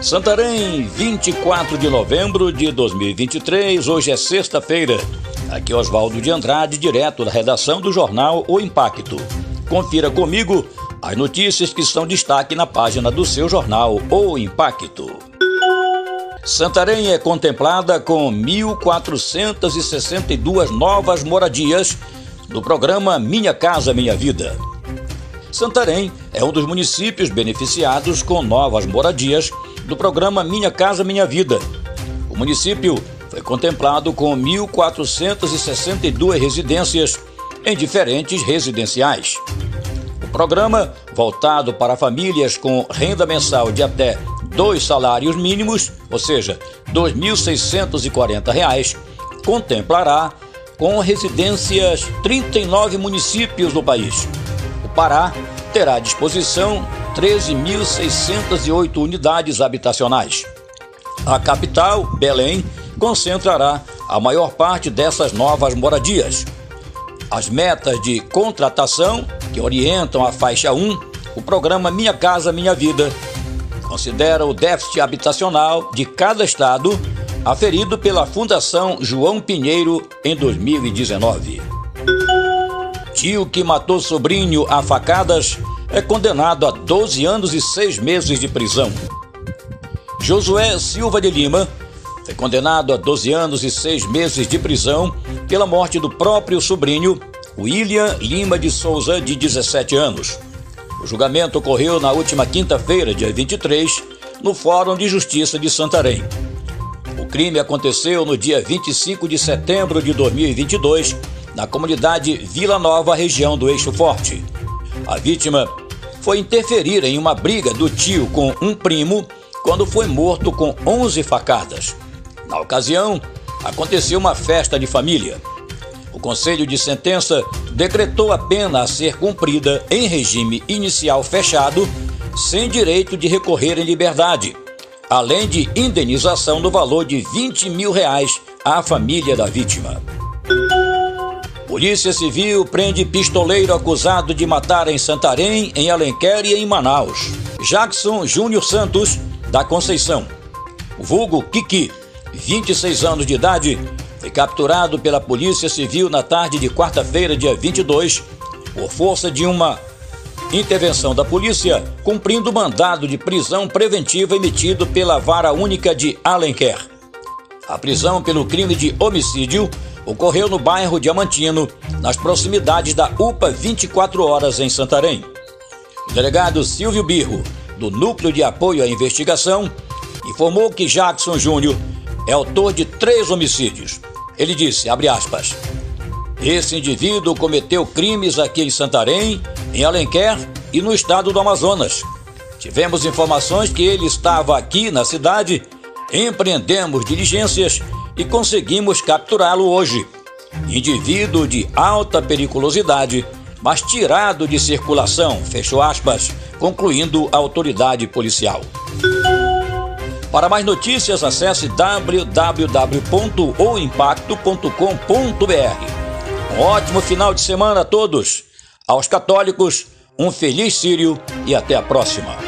Santarém, 24 de novembro de 2023, hoje é sexta-feira. Aqui é Oswaldo de Andrade, direto da redação do jornal O Impacto. Confira comigo as notícias que são destaque na página do seu jornal O Impacto. Santarém é contemplada com 1.462 novas moradias no programa Minha Casa Minha Vida. Santarém é um dos municípios beneficiados com novas moradias do programa Minha Casa Minha Vida. O município foi contemplado com 1.462 residências em diferentes residenciais. O programa, voltado para famílias com renda mensal de até dois salários mínimos, ou seja, R$ 2.640, contemplará com residências 39 municípios do país. Pará terá à disposição 13.608 unidades habitacionais. A capital, Belém, concentrará a maior parte dessas novas moradias. As metas de contratação que orientam a faixa 1, o programa Minha Casa Minha Vida, considera o déficit habitacional de cada estado aferido pela Fundação João Pinheiro em 2019. Tio que matou sobrinho a facadas é condenado a 12 anos e 6 meses de prisão. Josué Silva de Lima foi condenado a 12 anos e 6 meses de prisão pela morte do próprio sobrinho, William Lima de Souza, de 17 anos. O julgamento ocorreu na última quinta-feira, dia 23, no Fórum de Justiça de Santarém. O crime aconteceu no dia 25 de setembro de 2022 na comunidade Vila Nova, região do Eixo Forte. A vítima foi interferir em uma briga do tio com um primo quando foi morto com 11 facadas. Na ocasião, aconteceu uma festa de família. O Conselho de Sentença decretou a pena a ser cumprida em regime inicial fechado, sem direito de recorrer em liberdade, além de indenização no valor de 20 mil reais à família da vítima. Polícia Civil prende pistoleiro acusado de matar em Santarém, em Alenquer e em Manaus. Jackson Júnior Santos, da Conceição. O vulgo Kiki, 26 anos de idade, foi capturado pela Polícia Civil na tarde de quarta-feira, dia 22, por força de uma intervenção da polícia, cumprindo mandado de prisão preventiva emitido pela Vara Única de Alenquer. A prisão pelo crime de homicídio ocorreu no bairro Diamantino, nas proximidades da UPA 24 Horas em Santarém. O delegado Silvio Birro, do Núcleo de Apoio à Investigação, informou que Jackson Júnior é autor de três homicídios. Ele disse, abre aspas, esse indivíduo cometeu crimes aqui em Santarém, em Alenquer e no estado do Amazonas. Tivemos informações que ele estava aqui na cidade, empreendemos diligências e conseguimos capturá-lo hoje. Indivíduo de alta periculosidade, mas tirado de circulação, fechou aspas, concluindo a autoridade policial. Para mais notícias, acesse www.oimpacto.com.br. Um ótimo final de semana a todos. Aos católicos, um feliz Sírio e até a próxima.